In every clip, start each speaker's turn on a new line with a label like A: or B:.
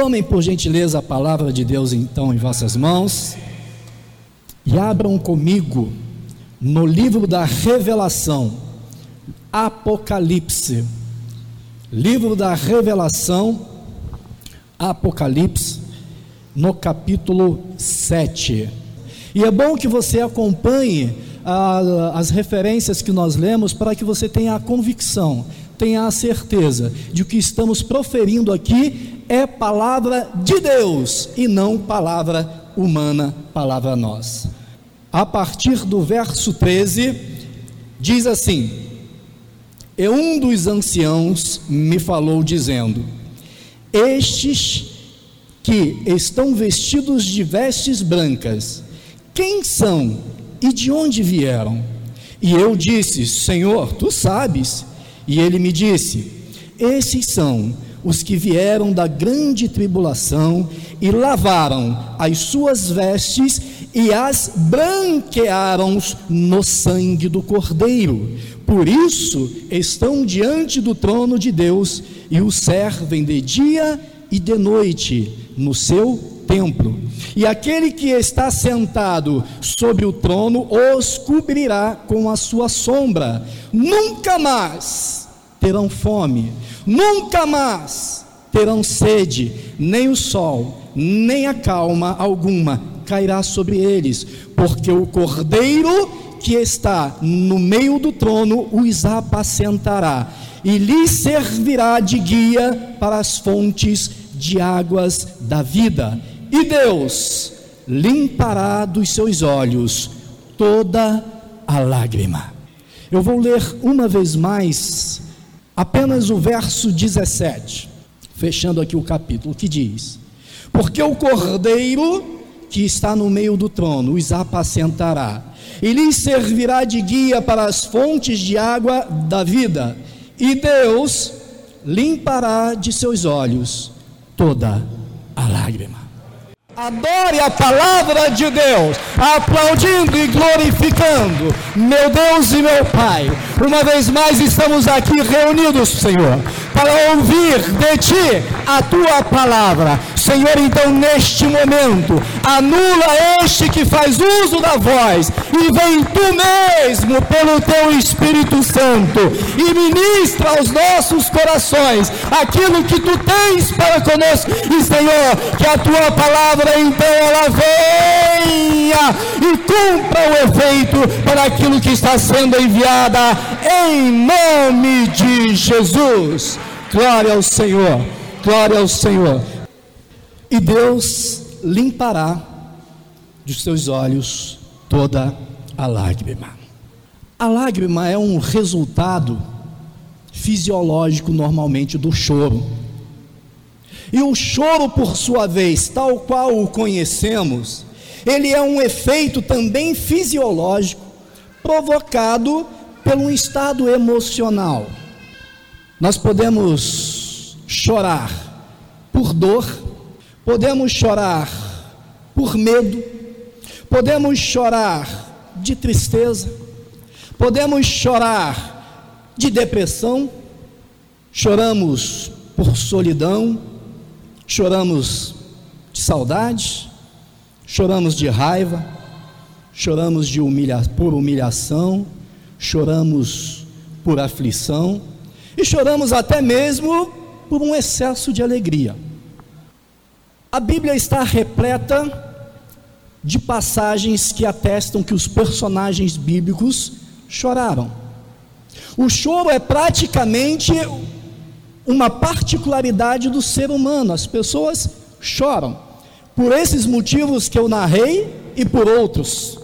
A: Tomem por gentileza a palavra de Deus então em vossas mãos e abram comigo no livro da Revelação, Apocalipse. Livro da Revelação, Apocalipse, no capítulo 7. E é bom que você acompanhe ah, as referências que nós lemos para que você tenha a convicção, tenha a certeza de que o que estamos proferindo aqui é palavra de Deus e não palavra humana, palavra nossa. A partir do verso 13, diz assim: E um dos anciãos me falou, dizendo: Estes que estão vestidos de vestes brancas, quem são e de onde vieram? E eu disse: Senhor, tu sabes. E ele me disse: Esses são os que vieram da grande tribulação e lavaram as suas vestes e as branquearam no sangue do Cordeiro. Por isso estão diante do trono de Deus e o servem de dia e de noite no seu templo. E aquele que está sentado sobre o trono os cobrirá com a sua sombra. Nunca mais terão fome, nunca mais terão sede, nem o sol, nem a calma alguma cairá sobre eles, porque o cordeiro que está no meio do trono os apacentará e lhes servirá de guia para as fontes de águas da vida. E Deus limpará dos seus olhos toda a lágrima. Eu vou ler uma vez mais apenas o verso 17, fechando aqui o capítulo, que diz: Porque o cordeiro que está no meio do trono os apacentará, e lhes servirá de guia para as fontes de água da vida, e Deus limpará de seus olhos toda a lágrima. Adore a palavra de Deus, aplaudindo e glorificando, meu Deus e meu Pai. Uma vez mais estamos aqui reunidos, Senhor, para ouvir de Ti a Tua palavra. Senhor, então neste momento, anula este que faz uso da voz e vem Tu mesmo pelo Teu Espírito Santo e ministra aos nossos corações aquilo que Tu tens para conosco. E Senhor, que a Tua palavra então ela venha e cumpra o efeito para aquilo que está sendo enviada em nome de Jesus. Glória ao Senhor, glória ao Senhor. E Deus limpará dos seus olhos toda a lágrima. A lágrima é um resultado fisiológico normalmente do choro. E o choro, por sua vez, tal qual o conhecemos, ele é um efeito também fisiológico provocado pelo estado emocional. Nós podemos chorar por dor, podemos chorar por medo, podemos chorar de tristeza, podemos chorar de depressão, choramos por solidão, choramos de saudade, choramos de raiva, choramos de humilha por humilhação, choramos por aflição e choramos até mesmo por um excesso de alegria. A Bíblia está repleta de passagens que atestam que os personagens bíblicos choraram. O choro é praticamente uma particularidade do ser humano, as pessoas choram, por esses motivos que eu narrei e por outros.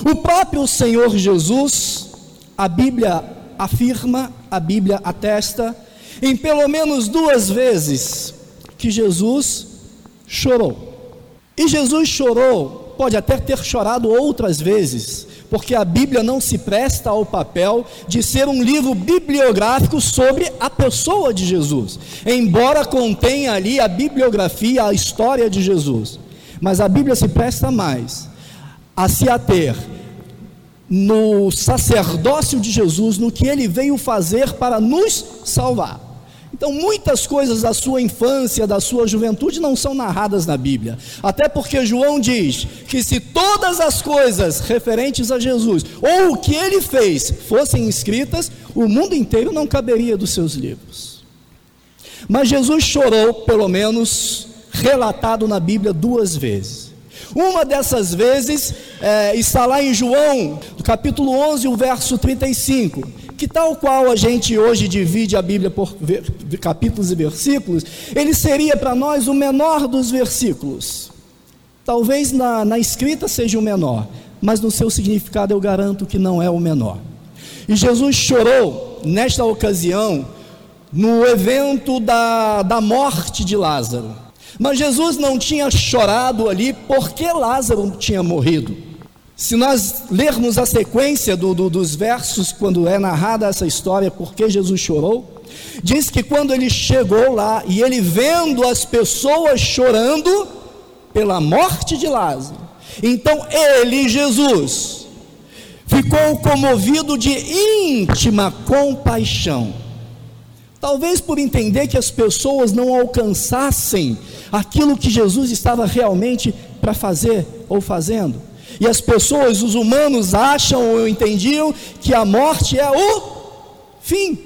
A: O próprio Senhor Jesus, a Bíblia afirma, a Bíblia atesta, em pelo menos duas vezes, que Jesus chorou. E Jesus chorou, pode até ter chorado outras vezes, porque a Bíblia não se presta ao papel de ser um livro bibliográfico sobre a pessoa de Jesus, embora contenha ali a bibliografia, a história de Jesus. Mas a Bíblia se presta mais a se ater no sacerdócio de Jesus, no que ele veio fazer para nos salvar. Então, muitas coisas da sua infância, da sua juventude, não são narradas na Bíblia. Até porque João diz que se todas as coisas referentes a Jesus, ou o que ele fez, fossem escritas, o mundo inteiro não caberia dos seus livros. Mas Jesus chorou, pelo menos, relatado na Bíblia duas vezes. Uma dessas vezes é, está lá em João, capítulo 11, o verso 35 que tal qual a gente hoje divide a Bíblia por capítulos e versículos, ele seria para nós o menor dos versículos. Talvez na, na escrita seja o menor, mas no seu significado eu garanto que não é o menor. E Jesus chorou nesta ocasião, no evento da, da morte de Lázaro. Mas Jesus não tinha chorado ali porque Lázaro tinha morrido. Se nós lermos a sequência do, do, dos versos, quando é narrada essa história, porque Jesus chorou, diz que quando ele chegou lá e ele vendo as pessoas chorando pela morte de Lázaro, então ele, Jesus, ficou comovido de íntima compaixão. Talvez por entender que as pessoas não alcançassem aquilo que Jesus estava realmente para fazer ou fazendo. E as pessoas, os humanos, acham ou entendiam que a morte é o fim.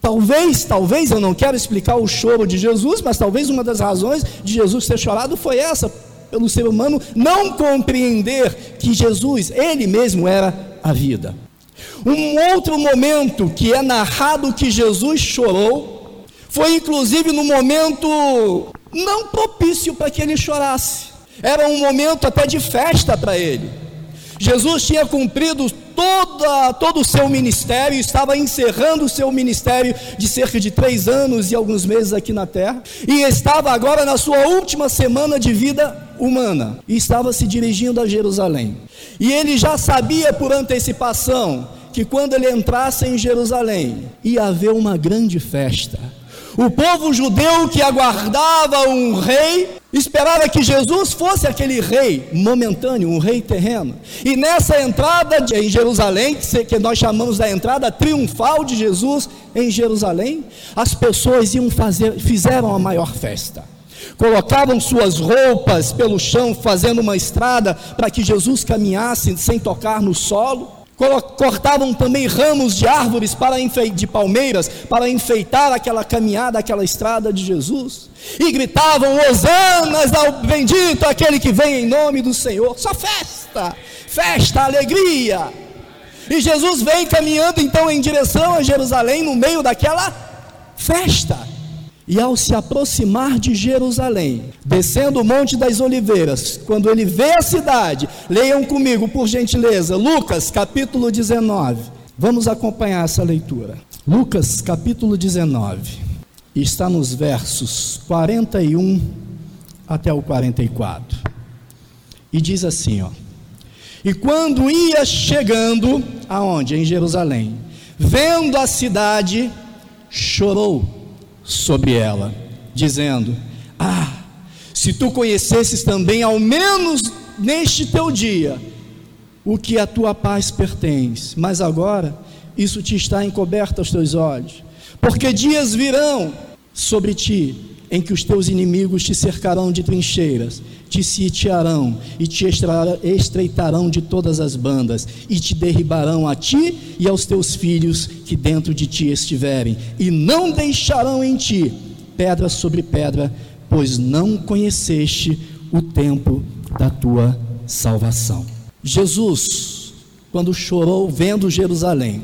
A: Talvez, talvez, eu não quero explicar o choro de Jesus, mas talvez uma das razões de Jesus ter chorado foi essa, pelo ser humano não compreender que Jesus, ele mesmo era a vida. Um outro momento que é narrado que Jesus chorou, foi inclusive no momento não propício para que ele chorasse. Era um momento até de festa para ele. Jesus tinha cumprido toda, todo o seu ministério, estava encerrando o seu ministério de cerca de três anos e alguns meses aqui na terra, e estava agora na sua última semana de vida humana, e estava se dirigindo a Jerusalém. E ele já sabia por antecipação que quando ele entrasse em Jerusalém, ia haver uma grande festa o povo judeu que aguardava um rei, esperava que Jesus fosse aquele rei momentâneo, um rei terreno. E nessa entrada em Jerusalém, que nós chamamos da entrada triunfal de Jesus em Jerusalém, as pessoas iam fazer, fizeram a maior festa. Colocavam suas roupas pelo chão, fazendo uma estrada para que Jesus caminhasse sem tocar no solo cortavam também ramos de árvores para de palmeiras para enfeitar aquela caminhada, aquela estrada de Jesus, e gritavam: Hosanas bendito aquele que vem em nome do Senhor. Só festa, festa, alegria. E Jesus vem caminhando então em direção a Jerusalém no meio daquela festa. E ao se aproximar de Jerusalém, descendo o Monte das Oliveiras, quando ele vê a cidade, leiam comigo, por gentileza, Lucas capítulo 19. Vamos acompanhar essa leitura. Lucas capítulo 19, está nos versos 41 até o 44. E diz assim, ó: E quando ia chegando aonde? Em Jerusalém, vendo a cidade, chorou sobre ela, dizendo: Ah, se tu conhecesses também, ao menos neste teu dia, o que a tua paz pertence, mas agora isso te está encoberto aos teus olhos, porque dias virão sobre ti em que os teus inimigos te cercarão de trincheiras, te sitiarão e te estreitarão de todas as bandas, e te derribarão a ti e aos teus filhos que dentro de ti estiverem, e não deixarão em ti pedra sobre pedra, pois não conheceste o tempo da tua salvação. Jesus, quando chorou vendo Jerusalém,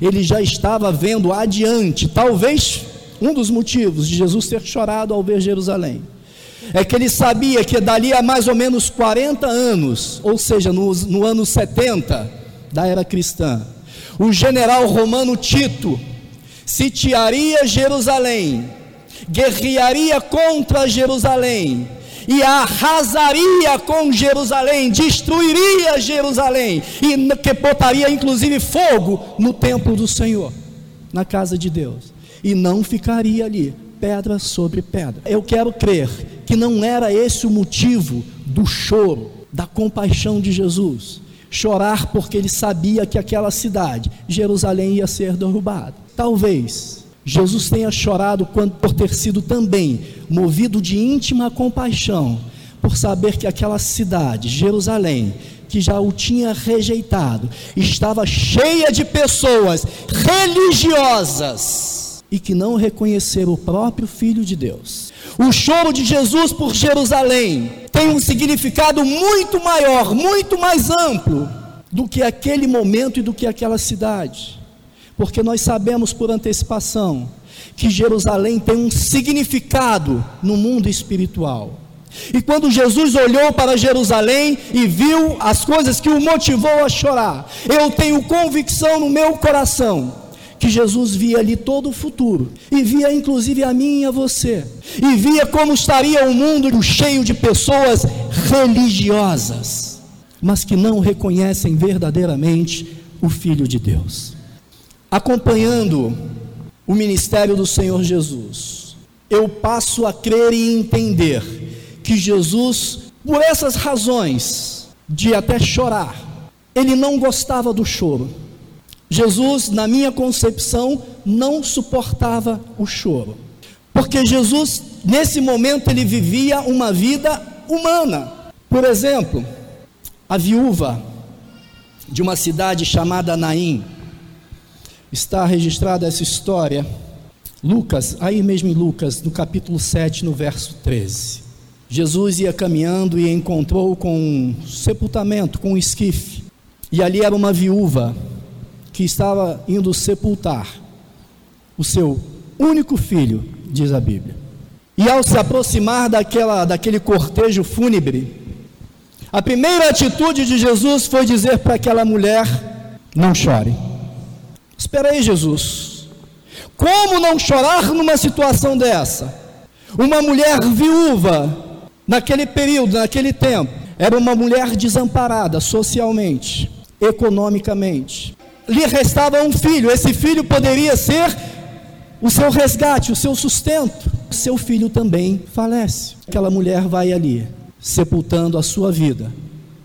A: ele já estava vendo adiante, talvez um dos motivos de Jesus ter chorado ao ver Jerusalém é que ele sabia que dali a mais ou menos 40 anos, ou seja, no, no ano 70 da era cristã, o general romano Tito sitiaria Jerusalém, guerrearia contra Jerusalém e arrasaria com Jerusalém, destruiria Jerusalém e que botaria inclusive fogo no templo do Senhor, na casa de Deus e não ficaria ali, pedra sobre pedra. Eu quero crer que não era esse o motivo do choro, da compaixão de Jesus. Chorar porque ele sabia que aquela cidade, Jerusalém, ia ser derrubada. Talvez Jesus tenha chorado quando, por ter sido também movido de íntima compaixão, por saber que aquela cidade, Jerusalém, que já o tinha rejeitado, estava cheia de pessoas religiosas e que não reconheceram o próprio Filho de Deus. O choro de Jesus por Jerusalém tem um significado muito maior, muito mais amplo do que aquele momento e do que aquela cidade, porque nós sabemos por antecipação que Jerusalém tem um significado no mundo espiritual. E quando Jesus olhou para Jerusalém e viu as coisas que o motivou a chorar, eu tenho convicção no meu coração que Jesus via ali todo o futuro, e via inclusive a mim e a você, e via como estaria o mundo cheio de pessoas religiosas, mas que não reconhecem verdadeiramente o Filho de Deus. Acompanhando o ministério do Senhor Jesus, eu passo a crer e entender que Jesus, por essas razões, de até chorar, ele não gostava do choro. Jesus, na minha concepção, não suportava o choro. Porque Jesus, nesse momento, ele vivia uma vida humana. Por exemplo, a viúva de uma cidade chamada Naim, está registrada essa história. Lucas, aí mesmo em Lucas, no capítulo 7, no verso 13. Jesus ia caminhando e encontrou com um sepultamento, com um esquife. E ali era uma viúva que estava indo sepultar o seu único filho, diz a Bíblia. E ao se aproximar daquela, daquele cortejo fúnebre, a primeira atitude de Jesus foi dizer para aquela mulher: Não chore. Espera aí, Jesus. Como não chorar numa situação dessa? Uma mulher viúva Naquele período, naquele tempo, era uma mulher desamparada socialmente, economicamente. Lhe restava um filho, esse filho poderia ser o seu resgate, o seu sustento. Seu filho também falece. Aquela mulher vai ali, sepultando a sua vida,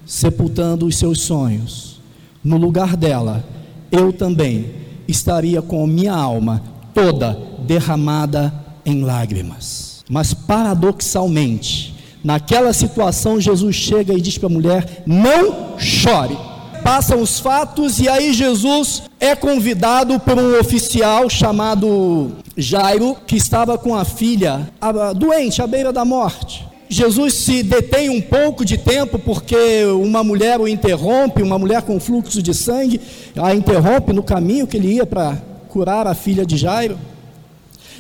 A: sepultando os seus sonhos. No lugar dela, eu também estaria com a minha alma toda derramada em lágrimas. Mas paradoxalmente, Naquela situação, Jesus chega e diz para a mulher: Não chore. Passam os fatos e aí Jesus é convidado por um oficial chamado Jairo, que estava com a filha doente, à beira da morte. Jesus se detém um pouco de tempo porque uma mulher o interrompe, uma mulher com fluxo de sangue, a interrompe no caminho que ele ia para curar a filha de Jairo.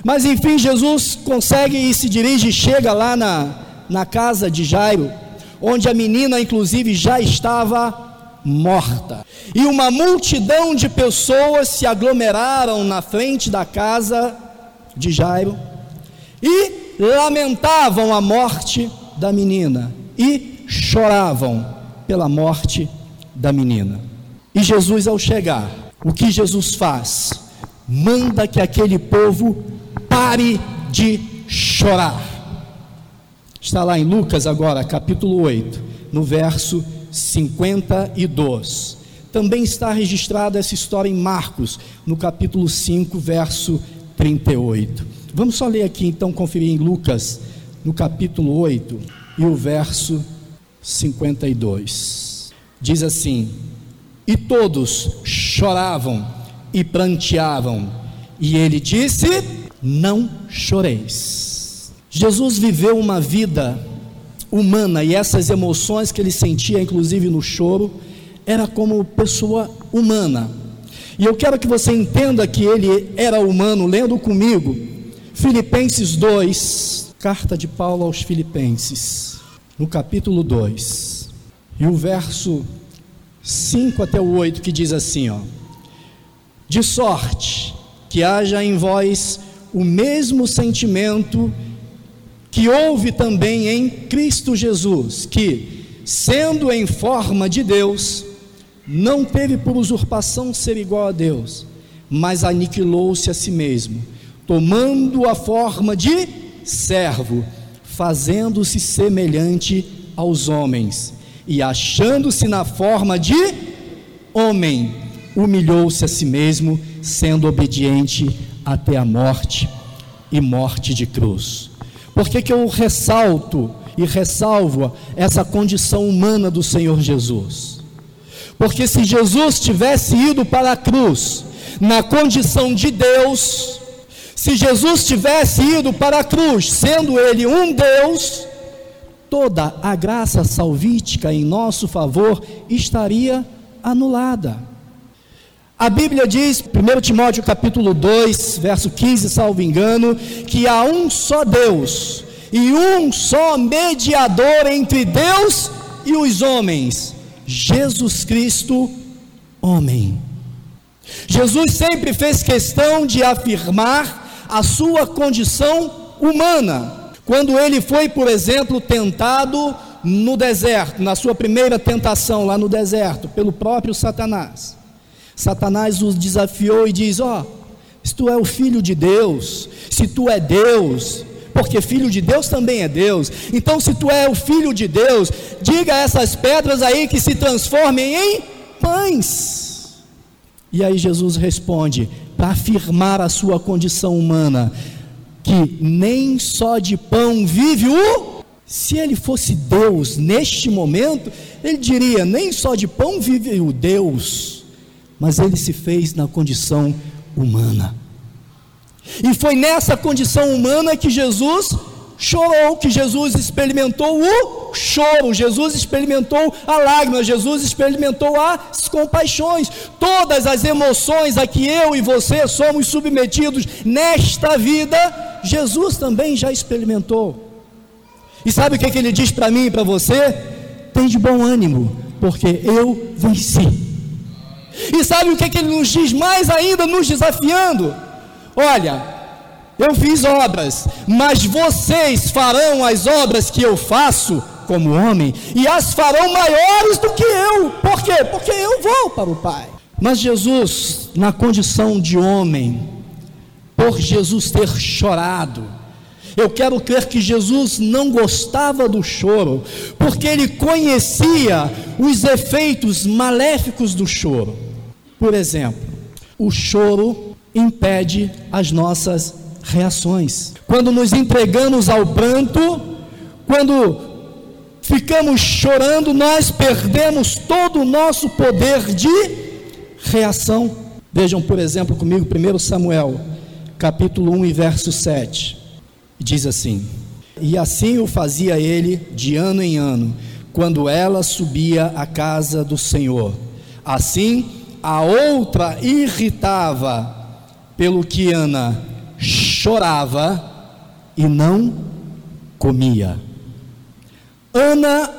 A: Mas enfim, Jesus consegue e se dirige, chega lá na, na casa de Jairo, onde a menina, inclusive, já estava morta. E uma multidão de pessoas se aglomeraram na frente da casa de Jairo e lamentavam a morte da menina e choravam pela morte da menina. E Jesus, ao chegar, o que Jesus faz? Manda que aquele povo pare de chorar. Está lá em Lucas agora, capítulo 8, no verso 52. Também está registrada essa história em Marcos, no capítulo 5, verso 38. Vamos só ler aqui então, conferir em Lucas, no capítulo 8 e o verso 52. Diz assim: E todos choravam e pranteavam, e ele disse: Não choreis. Jesus viveu uma vida humana e essas emoções que ele sentia, inclusive no choro, era como pessoa humana. E eu quero que você entenda que ele era humano, lendo comigo Filipenses 2, carta de Paulo aos Filipenses, no capítulo 2, e o verso 5 até o 8 que diz assim, ó: De sorte que haja em vós o mesmo sentimento que houve também em Cristo Jesus, que, sendo em forma de Deus, não teve por usurpação ser igual a Deus, mas aniquilou-se a si mesmo, tomando a forma de servo, fazendo-se semelhante aos homens, e achando-se na forma de homem, humilhou-se a si mesmo, sendo obediente até a morte e morte de cruz. Por que, que eu ressalto e ressalvo essa condição humana do Senhor Jesus? Porque se Jesus tivesse ido para a cruz na condição de Deus, se Jesus tivesse ido para a cruz, sendo ele um Deus, toda a graça salvítica em nosso favor estaria anulada. A Bíblia diz, 1 Timóteo capítulo 2, verso 15, salvo engano, que há um só Deus e um só mediador entre Deus e os homens, Jesus Cristo, homem. Jesus sempre fez questão de afirmar a sua condição humana quando ele foi, por exemplo, tentado no deserto, na sua primeira tentação lá no deserto, pelo próprio Satanás. Satanás os desafiou e diz: Ó, oh, se tu é o filho de Deus, se tu é Deus, porque filho de Deus também é Deus. Então, se tu é o filho de Deus, diga a essas pedras aí que se transformem em pães. E aí Jesus responde, para afirmar a sua condição humana: que nem só de pão vive o. Se ele fosse Deus neste momento, ele diria: nem só de pão vive o Deus, mas ele se fez na condição humana. E foi nessa condição humana que Jesus chorou, que Jesus experimentou o choro, Jesus experimentou a lágrima, Jesus experimentou as compaixões, todas as emoções a que eu e você somos submetidos nesta vida, Jesus também já experimentou. E sabe o que, que ele diz para mim e para você? Tem de bom ânimo, porque eu venci. E sabe o que, que ele nos diz mais ainda, nos desafiando? Olha, eu fiz obras, mas vocês farão as obras que eu faço como homem, e as farão maiores do que eu. Por quê? Porque eu vou para o Pai. Mas Jesus, na condição de homem, por Jesus ter chorado, eu quero crer que Jesus não gostava do choro, porque ele conhecia os efeitos maléficos do choro. Por exemplo, o choro impede as nossas reações. Quando nos entregamos ao pranto, quando ficamos chorando, nós perdemos todo o nosso poder de reação. Vejam, por exemplo, comigo, 1 Samuel, capítulo 1 e verso 7. Diz assim: E assim o fazia ele de ano em ano, quando ela subia à casa do Senhor. Assim, a outra irritava pelo que Ana chorava e não comia. Ana,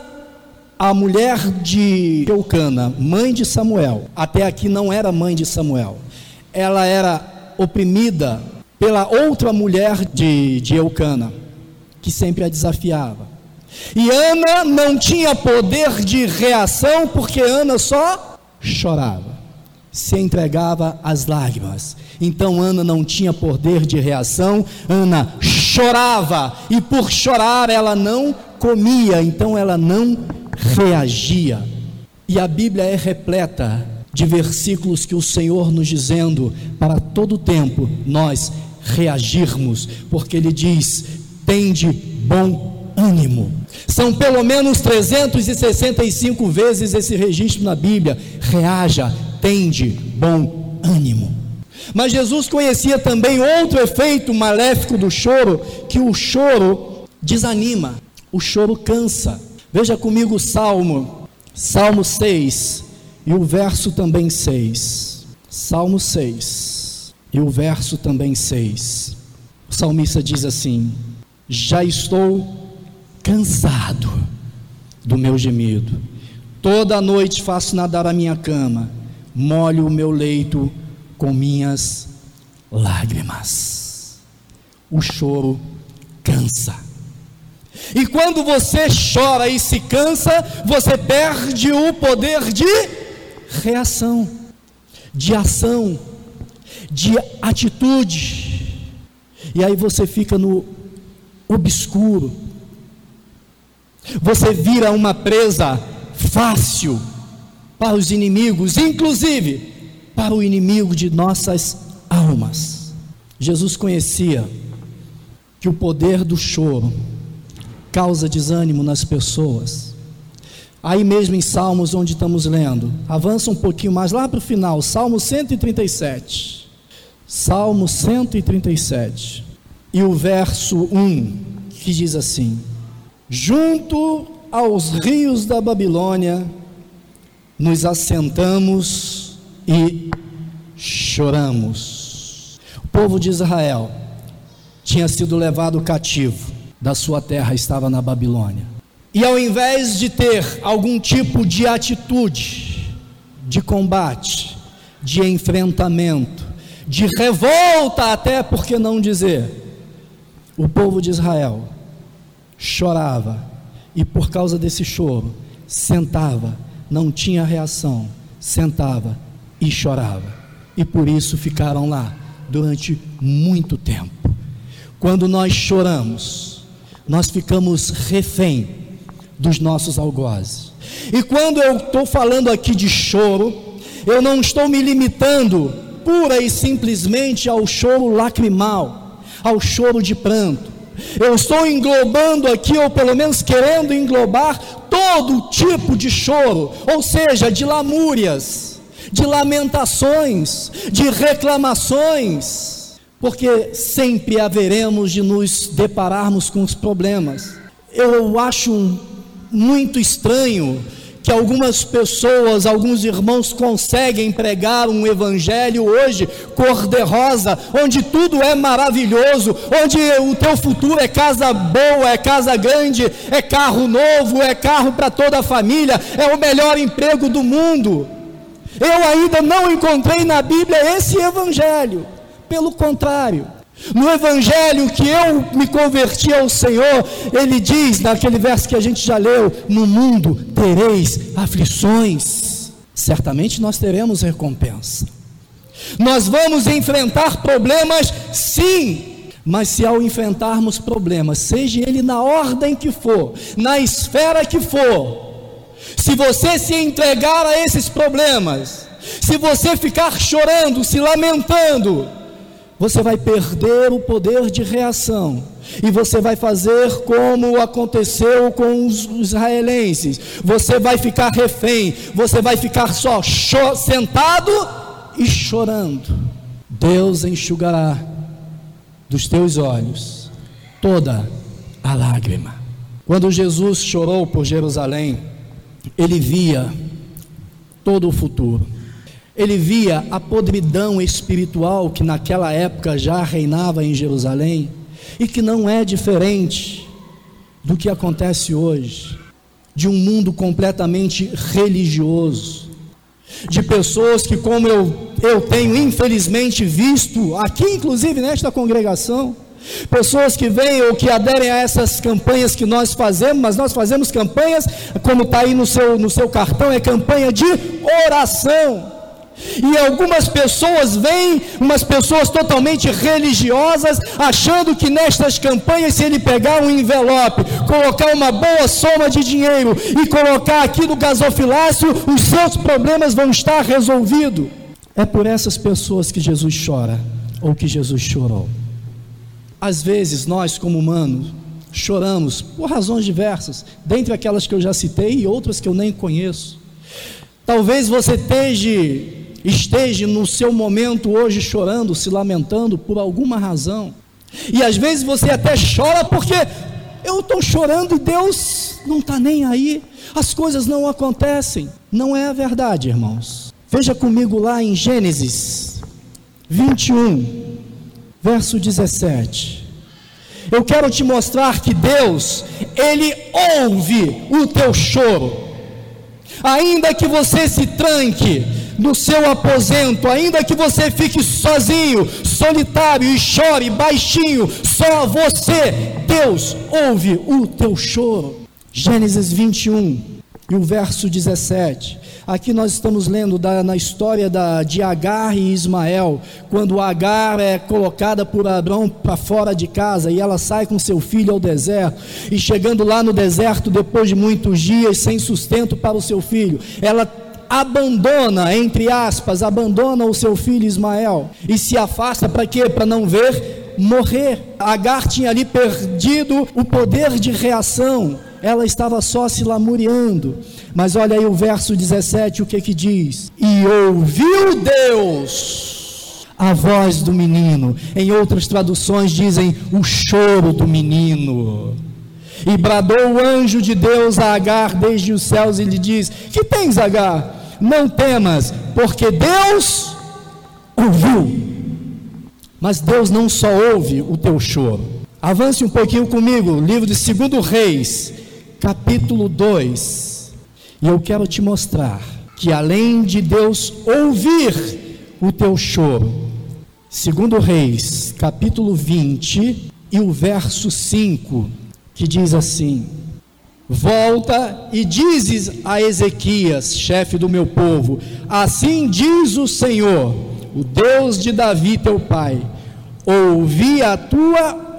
A: a mulher de Eucana, mãe de Samuel, até aqui não era mãe de Samuel, ela era oprimida pela outra mulher de, de Eucana, que sempre a desafiava. E Ana não tinha poder de reação, porque Ana só chorava se entregava às lágrimas. Então Ana não tinha poder de reação, Ana chorava, e por chorar ela não comia, então ela não reagia. E a Bíblia é repleta de versículos que o Senhor nos dizendo para todo tempo nós reagirmos, porque ele diz: "Tende bom ânimo". São pelo menos 365 vezes esse registro na Bíblia. Reaja, tende bom ânimo. Mas Jesus conhecia também outro efeito maléfico do choro, que o choro desanima, o choro cansa. Veja comigo o Salmo, Salmo 6, e o verso também 6. Salmo 6, e o verso também 6. O salmista diz assim: Já estou cansado do meu gemido, toda noite faço nadar a minha cama molho o meu leito com minhas lágrimas. O choro cansa. E quando você chora e se cansa, você perde o poder de reação, de ação, de atitude. E aí você fica no obscuro. Você vira uma presa fácil para os inimigos, inclusive para o inimigo de nossas almas. Jesus conhecia que o poder do choro causa desânimo nas pessoas. Aí mesmo em Salmos, onde estamos lendo, avança um pouquinho mais lá para o final, Salmo 137. Salmo 137. E o verso 1, que diz assim: Junto aos rios da Babilônia, nos assentamos e choramos. O povo de Israel tinha sido levado cativo da sua terra, estava na Babilônia. E ao invés de ter algum tipo de atitude, de combate, de enfrentamento, de revolta, até por que não dizer, o povo de Israel chorava e por causa desse choro sentava, não tinha reação, sentava e chorava. E por isso ficaram lá durante muito tempo. Quando nós choramos, nós ficamos refém dos nossos algozes. E quando eu estou falando aqui de choro, eu não estou me limitando pura e simplesmente ao choro lacrimal, ao choro de pranto. Eu estou englobando aqui, ou pelo menos querendo englobar, todo tipo de choro, ou seja, de lamúrias, de lamentações, de reclamações porque sempre haveremos de nos depararmos com os problemas. Eu acho muito estranho que algumas pessoas, alguns irmãos conseguem pregar um evangelho hoje cor-de-rosa, onde tudo é maravilhoso, onde o teu futuro é casa boa, é casa grande, é carro novo, é carro para toda a família, é o melhor emprego do mundo. Eu ainda não encontrei na Bíblia esse evangelho. Pelo contrário, no evangelho que eu me converti ao Senhor, ele diz, naquele verso que a gente já leu: No mundo tereis aflições, certamente nós teremos recompensa. Nós vamos enfrentar problemas, sim, mas se ao enfrentarmos problemas, seja ele na ordem que for, na esfera que for, se você se entregar a esses problemas, se você ficar chorando, se lamentando, você vai perder o poder de reação. E você vai fazer como aconteceu com os israelenses. Você vai ficar refém. Você vai ficar só sentado e chorando. Deus enxugará dos teus olhos toda a lágrima. Quando Jesus chorou por Jerusalém, ele via todo o futuro. Ele via a podridão espiritual que naquela época já reinava em Jerusalém e que não é diferente do que acontece hoje, de um mundo completamente religioso, de pessoas que, como eu, eu tenho infelizmente visto, aqui inclusive nesta congregação, pessoas que vêm ou que aderem a essas campanhas que nós fazemos, mas nós fazemos campanhas, como está aí no seu, no seu cartão, é campanha de oração. E algumas pessoas vêm, umas pessoas totalmente religiosas, achando que nestas campanhas, se ele pegar um envelope, colocar uma boa soma de dinheiro e colocar aqui no gasofilácio, os seus problemas vão estar resolvidos. É por essas pessoas que Jesus chora, ou que Jesus chorou. Às vezes, nós, como humanos, choramos por razões diversas, dentre aquelas que eu já citei e outras que eu nem conheço. Talvez você esteja esteja no seu momento hoje chorando, se lamentando por alguma razão. E às vezes você até chora porque eu estou chorando e Deus não está nem aí, as coisas não acontecem. Não é a verdade, irmãos. Veja comigo lá em Gênesis 21, verso 17. Eu quero te mostrar que Deus, Ele ouve o teu choro, ainda que você se tranque, no seu aposento, ainda que você fique sozinho, solitário e chore baixinho, só você, Deus, ouve o teu choro. Gênesis 21 e o verso 17. Aqui nós estamos lendo da, na história da, de Agar e Ismael, quando Agar é colocada por Abraão para fora de casa e ela sai com seu filho ao deserto, e chegando lá no deserto, depois de muitos dias sem sustento para o seu filho, ela abandona, entre aspas, abandona o seu filho Ismael e se afasta para quê? Para não ver morrer. Agar tinha ali perdido o poder de reação, ela estava só se lamuriando. Mas olha aí o verso 17, o que que diz? E ouviu Deus a voz do menino. Em outras traduções dizem o choro do menino. E bradou o anjo de Deus a Agar desde os céus e lhe diz: Que tens, Agar? Não temas, porque Deus ouviu. Mas Deus não só ouve o teu choro. Avance um pouquinho comigo, livro de 2 Reis, capítulo 2. E eu quero te mostrar que além de Deus ouvir o teu choro, 2 Reis, capítulo 20 e o verso 5 que diz assim: Volta e dizes a Ezequias, chefe do meu povo: Assim diz o Senhor, o Deus de Davi teu pai: Ouvi a tua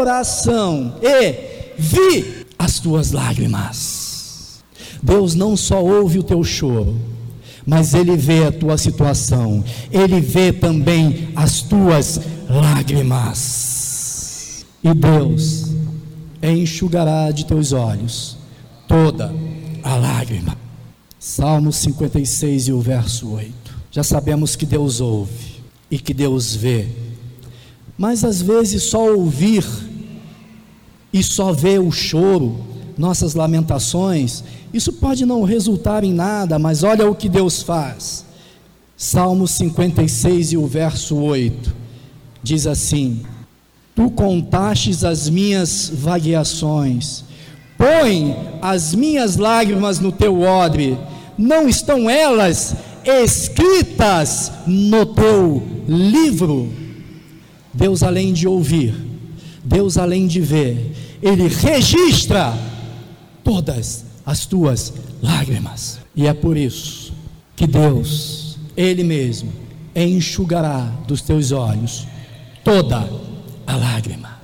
A: oração e vi as tuas lágrimas. Deus não só ouve o teu choro, mas Ele vê a tua situação, Ele vê também as tuas lágrimas. E Deus enxugará de teus olhos toda a lágrima. Salmo 56 e o verso 8. Já sabemos que Deus ouve e que Deus vê, mas às vezes só ouvir e só ver o choro, nossas lamentações, isso pode não resultar em nada, mas olha o que Deus faz. Salmo 56 e o verso 8 diz assim: Tu contastes as minhas vagueações, põe as minhas lágrimas no teu odre, não estão elas escritas no teu livro? Deus, além de ouvir, Deus, além de ver, Ele registra todas as tuas lágrimas, e é por isso que Deus, Ele mesmo, enxugará dos teus olhos toda a lágrima.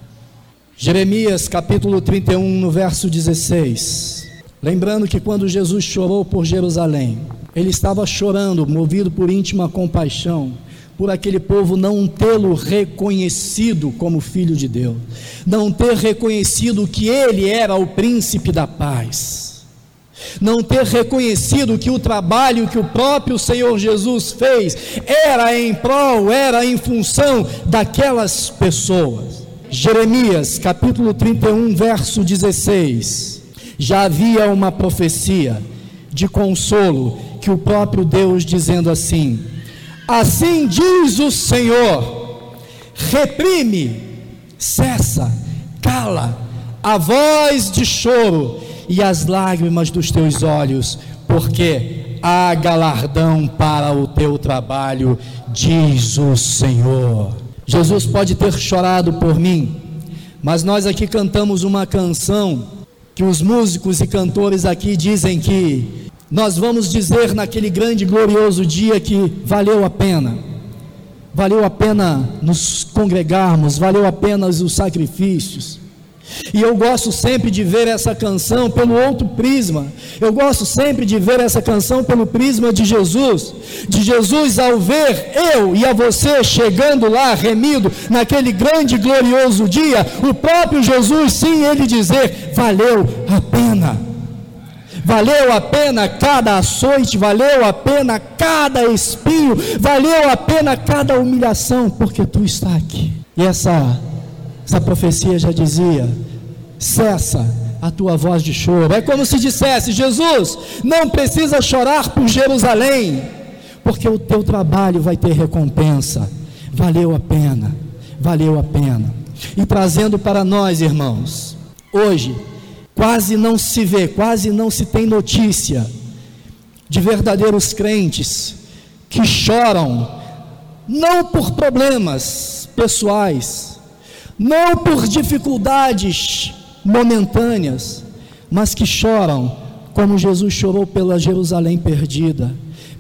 A: Jeremias capítulo 31, no verso 16. Lembrando que quando Jesus chorou por Jerusalém, ele estava chorando, movido por íntima compaixão, por aquele povo não tê-lo reconhecido como filho de Deus, não ter reconhecido que ele era o príncipe da paz, não ter reconhecido que o trabalho que o próprio Senhor Jesus fez era em prol, era em função daquelas pessoas. Jeremias capítulo 31, verso 16. Já havia uma profecia de consolo que o próprio Deus dizendo assim: Assim diz o Senhor: reprime, cessa, cala a voz de choro e as lágrimas dos teus olhos, porque há galardão para o teu trabalho, diz o Senhor. Jesus pode ter chorado por mim, mas nós aqui cantamos uma canção que os músicos e cantores aqui dizem que nós vamos dizer naquele grande glorioso dia que valeu a pena. Valeu a pena nos congregarmos, valeu a pena os sacrifícios. E eu gosto sempre de ver essa canção pelo outro prisma. Eu gosto sempre de ver essa canção pelo prisma de Jesus. De Jesus ao ver eu e a você chegando lá, remido, naquele grande glorioso dia, o próprio Jesus, sim, ele dizer: valeu a pena. Valeu a pena cada açoite, valeu a pena cada espinho, valeu a pena cada humilhação, porque tu está aqui. E essa, essa profecia já dizia: cessa a tua voz de choro. É como se dissesse: Jesus, não precisa chorar por Jerusalém, porque o teu trabalho vai ter recompensa. Valeu a pena, valeu a pena. E trazendo para nós, irmãos, hoje, Quase não se vê, quase não se tem notícia de verdadeiros crentes que choram, não por problemas pessoais, não por dificuldades momentâneas, mas que choram como Jesus chorou pela Jerusalém perdida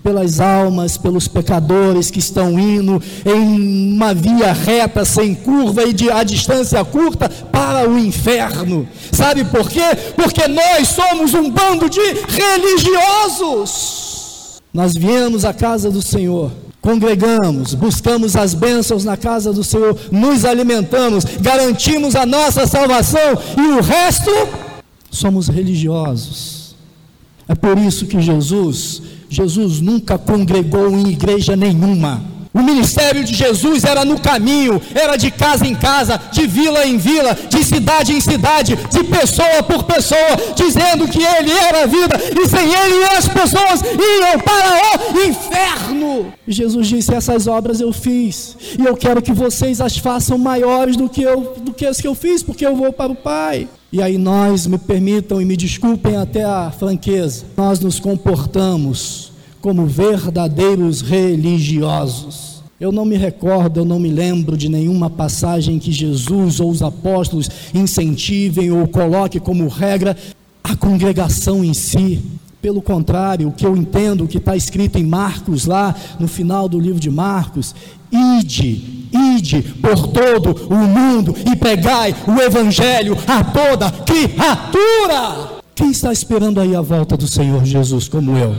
A: pelas almas, pelos pecadores que estão indo em uma via reta, sem curva e de a distância curta para o inferno. Sabe por quê? Porque nós somos um bando de religiosos. Nós viemos à casa do Senhor, congregamos, buscamos as bênçãos na casa do Senhor, nos alimentamos, garantimos a nossa salvação e o resto somos religiosos. É por isso que Jesus, Jesus nunca congregou em igreja nenhuma. O ministério de Jesus era no caminho, era de casa em casa, de vila em vila, de cidade em cidade, de pessoa por pessoa, dizendo que Ele era a vida e sem Ele as pessoas iam para o inferno. Jesus disse: Essas obras eu fiz e eu quero que vocês as façam maiores do que, eu, do que as que eu fiz, porque eu vou para o Pai. E aí nós, me permitam e me desculpem até a franqueza, nós nos comportamos como verdadeiros religiosos. Eu não me recordo, eu não me lembro de nenhuma passagem que Jesus ou os apóstolos incentivem ou coloquem como regra a congregação em si. Pelo contrário, o que eu entendo, o que está escrito em Marcos, lá no final do livro de Marcos, ide, ide por todo o mundo e pregai o evangelho a toda criatura. Quem está esperando aí a volta do Senhor Jesus como eu?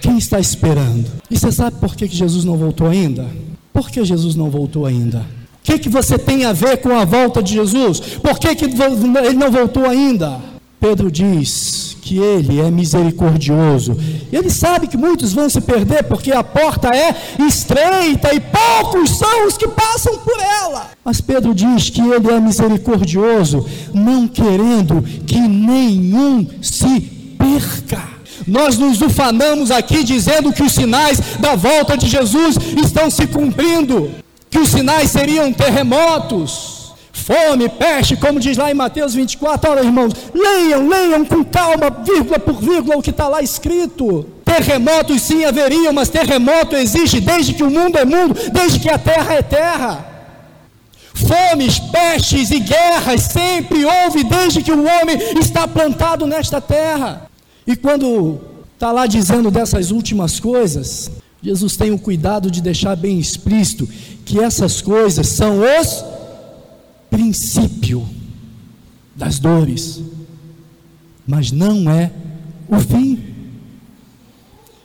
A: Quem está esperando? E você sabe por que Jesus não voltou ainda? Por que Jesus não voltou ainda? O que, que você tem a ver com a volta de Jesus? Por que, que ele não voltou ainda? Pedro diz que ele é misericordioso. Ele sabe que muitos vão se perder porque a porta é estreita e poucos são os que passam por ela. Mas Pedro diz que ele é misericordioso, não querendo que nenhum se perca. Nós nos ufanamos aqui dizendo que os sinais da volta de Jesus estão se cumprindo, que os sinais seriam terremotos, fome, peste, como diz lá em Mateus 24. Olha, irmãos, leiam, leiam com calma, vírgula por vírgula, o que está lá escrito. Terremotos sim haveriam, mas terremoto existe desde que o mundo é mundo, desde que a terra é terra. Fomes, pestes e guerras sempre houve desde que o homem está plantado nesta terra. E quando está lá dizendo dessas últimas coisas, Jesus tem o cuidado de deixar bem explícito que essas coisas são os princípio das dores, mas não é o fim.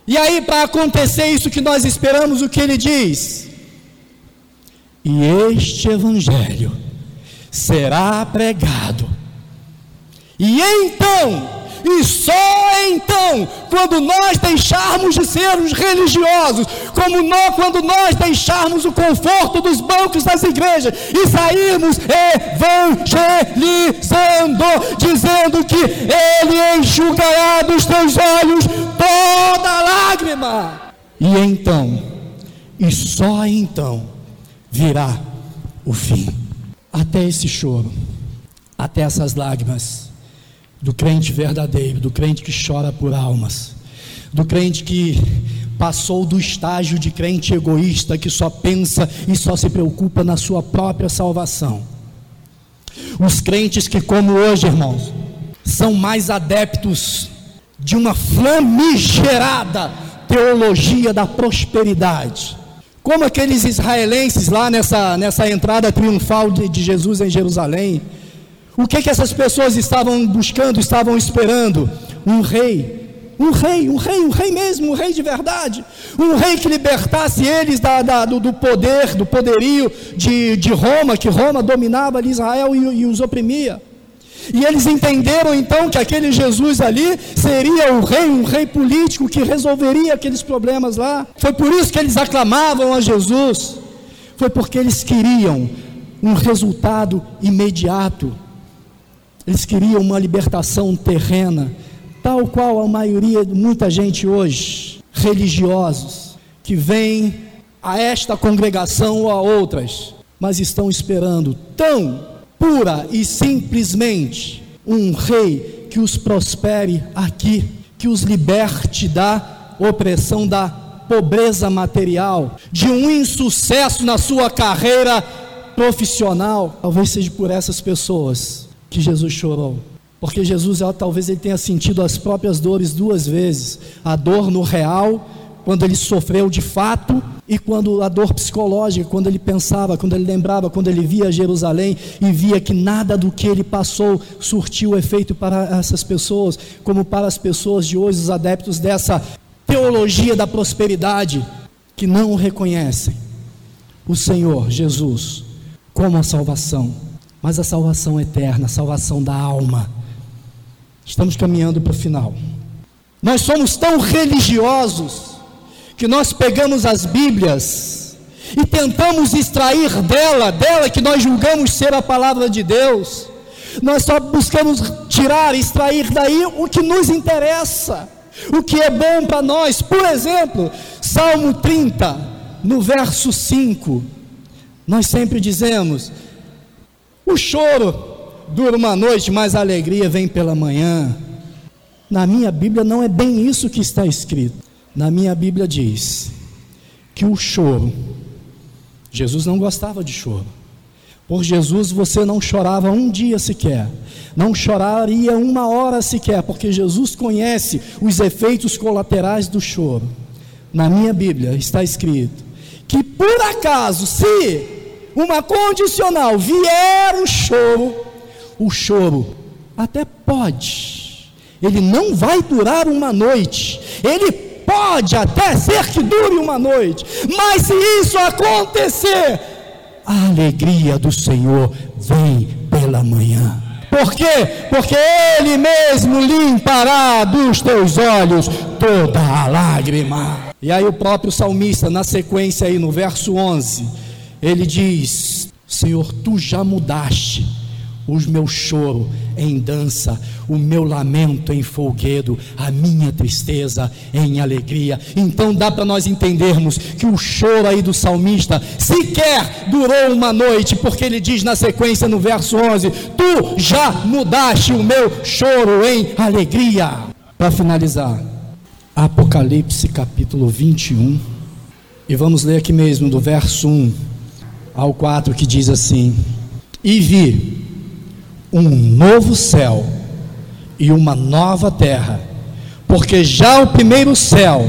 A: E aí, para acontecer isso que nós esperamos, o que ele diz? E este evangelho será pregado, e então e só então, quando nós deixarmos de ser os religiosos, como nós, quando nós deixarmos o conforto dos bancos das igrejas e sairmos evangelizando, dizendo que Ele enxugará dos teus olhos toda lágrima. E então, e só então, virá o fim. Até esse choro, até essas lágrimas do crente verdadeiro, do crente que chora por almas, do crente que passou do estágio de crente egoísta que só pensa e só se preocupa na sua própria salvação. Os crentes que, como hoje, irmãos, são mais adeptos de uma flamigerada teologia da prosperidade. Como aqueles israelenses lá nessa, nessa entrada triunfal de, de Jesus em Jerusalém, o que, que essas pessoas estavam buscando, estavam esperando? Um rei. Um rei, um rei, um rei mesmo, um rei de verdade. Um rei que libertasse eles da, da, do, do, poder, do poderio de, de Roma, que Roma dominava ali Israel e, e os oprimia. E eles entenderam então que aquele Jesus ali seria o rei, um rei político que resolveria aqueles problemas lá. Foi por isso que eles aclamavam a Jesus. Foi porque eles queriam um resultado imediato. Eles queriam uma libertação terrena, tal qual a maioria, muita gente hoje, religiosos, que vêm a esta congregação ou a outras, mas estão esperando tão pura e simplesmente um rei que os prospere aqui, que os liberte da opressão da pobreza material, de um insucesso na sua carreira profissional. Talvez seja por essas pessoas que Jesus chorou. Porque Jesus, talvez ele tenha sentido as próprias dores duas vezes: a dor no real, quando ele sofreu de fato, e quando a dor psicológica, quando ele pensava, quando ele lembrava, quando ele via Jerusalém e via que nada do que ele passou surtiu efeito para essas pessoas, como para as pessoas de hoje, os adeptos dessa teologia da prosperidade que não reconhecem o Senhor Jesus como a salvação, mas a salvação eterna, a salvação da alma. Estamos caminhando para o final. Nós somos tão religiosos que nós pegamos as Bíblias e tentamos extrair dela, dela que nós julgamos ser a palavra de Deus. Nós só buscamos tirar, extrair daí o que nos interessa, o que é bom para nós. Por exemplo, Salmo 30, no verso 5, nós sempre dizemos: o choro dura uma noite, mas a alegria vem pela manhã. Na minha Bíblia não é bem isso que está escrito. Na minha Bíblia diz que o choro, Jesus não gostava de choro. Por Jesus você não chorava um dia sequer, não choraria uma hora sequer, porque Jesus conhece os efeitos colaterais do choro. Na minha Bíblia está escrito que por acaso, se uma condicional vier o choro, o choro até pode, ele não vai durar uma noite, ele pode até ser que dure uma noite, mas se isso acontecer, a alegria do Senhor vem pela manhã. Por quê? Porque Ele mesmo limpará dos teus olhos toda a lágrima. E aí o próprio salmista, na sequência aí no verso 11, ele diz: Senhor, tu já mudaste o meu choro em dança, o meu lamento em folguedo, a minha tristeza em alegria. Então dá para nós entendermos que o choro aí do salmista sequer durou uma noite, porque ele diz na sequência no verso 11: Tu já mudaste o meu choro em alegria. Para finalizar, Apocalipse capítulo 21. E vamos ler aqui mesmo do verso 1 ao 4 que diz assim: E vi um novo céu e uma nova terra, porque já o primeiro céu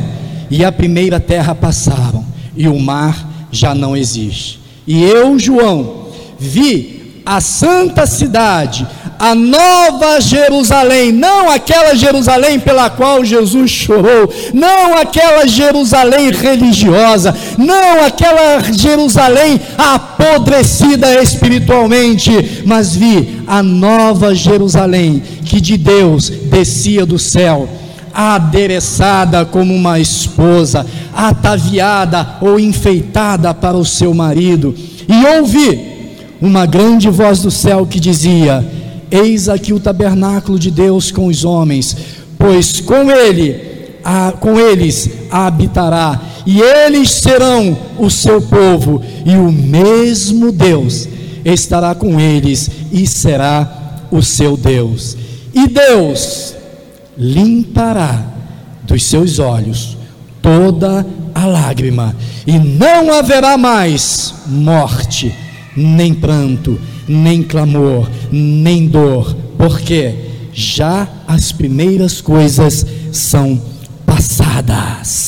A: e a primeira terra passaram, e o mar já não existe. E eu, João, vi a santa cidade, a nova Jerusalém, não aquela Jerusalém pela qual Jesus chorou, não aquela Jerusalém religiosa, não aquela Jerusalém apodrecida espiritualmente, mas vi a nova Jerusalém que de Deus descia do céu adereçada como uma esposa, ataviada ou enfeitada para o seu marido. E ouvi uma grande voz do céu que dizia: Eis aqui o tabernáculo de Deus com os homens, pois com ele, a, com eles habitará, e eles serão o seu povo, e o mesmo Deus estará com eles e será o seu Deus. E Deus limpará dos seus olhos toda a lágrima, e não haverá mais morte, nem pranto, nem clamor, nem dor, porque já as primeiras coisas são passadas.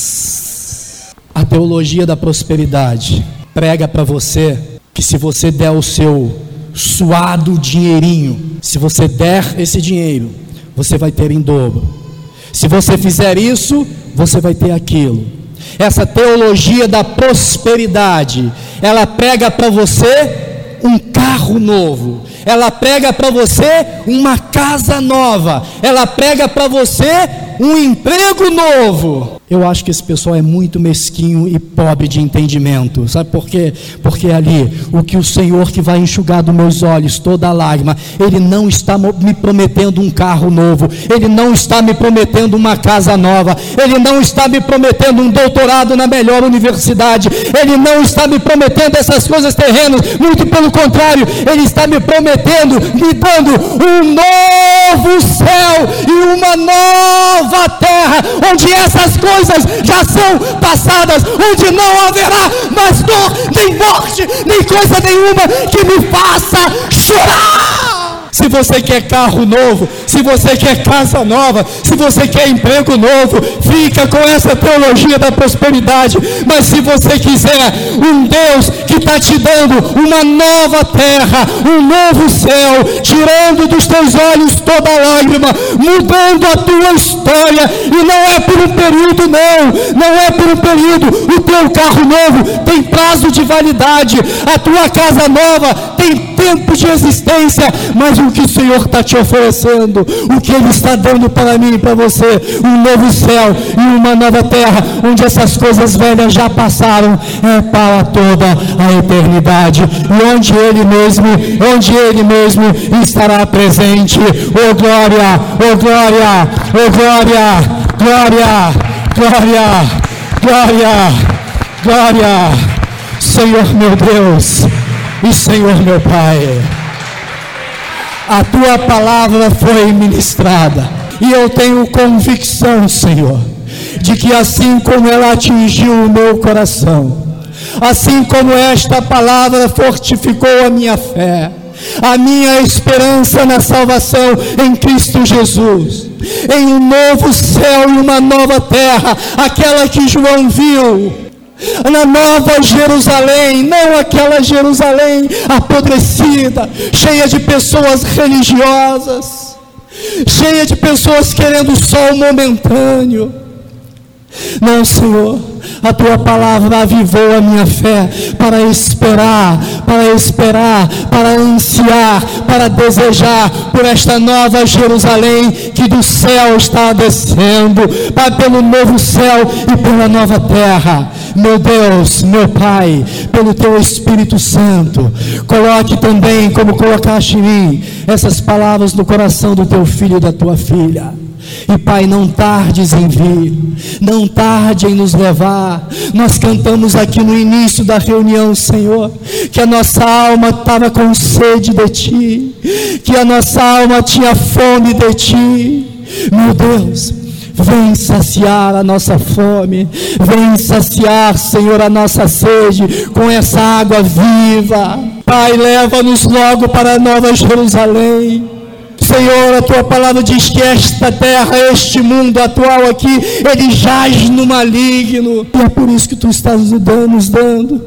A: A teologia da prosperidade prega para você que se você der o seu suado dinheirinho, se você der esse dinheiro, você vai ter em dobro. Se você fizer isso, você vai ter aquilo. Essa teologia da prosperidade, ela prega para você um carro novo, ela prega para você uma casa nova, ela prega para você um emprego novo. Eu acho que esse pessoal é muito mesquinho e pobre de entendimento. Sabe por quê? Porque ali, o que o Senhor que vai enxugar dos meus olhos toda lágrima, Ele não está me prometendo um carro novo, Ele não está me prometendo uma casa nova, Ele não está me prometendo um doutorado na melhor universidade, Ele não está me prometendo essas coisas terrenas, muito pelo contrário, Ele está me prometendo, me dando um novo céu e uma nova terra, onde essas coisas coisas já são passadas, onde não haverá mais dor, nem morte, nem coisa nenhuma que me faça chorar. Se você quer carro novo, se você quer casa nova, se você quer emprego novo, fica com essa teologia da prosperidade. Mas se você quiser um Deus que está te dando uma nova terra, um novo céu, tirando dos teus olhos toda lágrima, mudando a tua história, e não é por um período, não, não é por um período. O teu carro novo tem prazo de validade, a tua casa nova tem tempo de existência, mas o que o Senhor está te oferecendo, o que Ele está dando para mim e para você, um novo céu e uma nova terra, onde essas coisas velhas já passaram, é para toda a eternidade, e onde Ele mesmo, onde Ele mesmo estará presente. Oh glória, oh glória, oh glória, glória, glória, glória, glória. Senhor meu Deus e Senhor meu Pai, a tua palavra foi ministrada e eu tenho convicção, Senhor, de que assim como ela atingiu o meu coração, assim como esta palavra fortificou a minha fé, a minha esperança na salvação em Cristo Jesus, em um novo céu e uma nova terra, aquela que João viu. Na nova Jerusalém, não aquela Jerusalém apodrecida, cheia de pessoas religiosas, cheia de pessoas querendo sol momentâneo. Não, Senhor, a tua palavra avivou a minha fé para esperar, para esperar, para ansiar, para desejar por esta nova Jerusalém que do céu está descendo, para pelo novo céu e pela nova terra. Meu Deus, meu Pai, pelo teu Espírito Santo, coloque também, como colocaste em mim, essas palavras no coração do teu filho e da tua filha. E Pai, não tardes em vir, não tarde em nos levar. Nós cantamos aqui no início da reunião, Senhor, que a nossa alma estava com sede de Ti, que a nossa alma tinha fome de Ti. Meu Deus, Vem saciar a nossa fome, vem saciar, Senhor, a nossa sede com essa água viva. Pai, leva-nos logo para a Nova Jerusalém. Senhor, a tua palavra diz que esta terra, este mundo atual aqui, ele jaz no maligno. E é por isso que tu estás nos dando, nos dando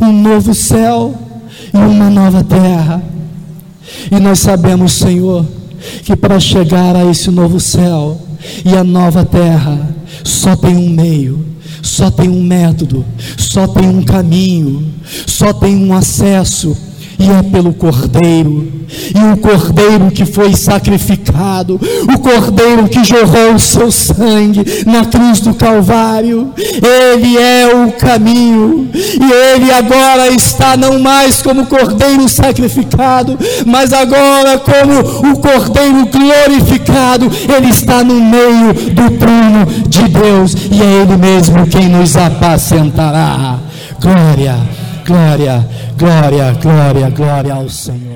A: um novo céu e uma nova terra. E nós sabemos, Senhor, que para chegar a esse novo céu e a nova terra, só tem um meio, só tem um método, só tem um caminho, só tem um acesso e é pelo Cordeiro, e o Cordeiro que foi sacrificado, o Cordeiro que jorrou o seu sangue na cruz do Calvário, ele é o caminho, e ele agora está não mais como Cordeiro sacrificado, mas agora como o Cordeiro glorificado, ele está no meio do trono de Deus, e é ele mesmo quem nos apacentará. Glória, glória Glória, glória, glória ao Senhor.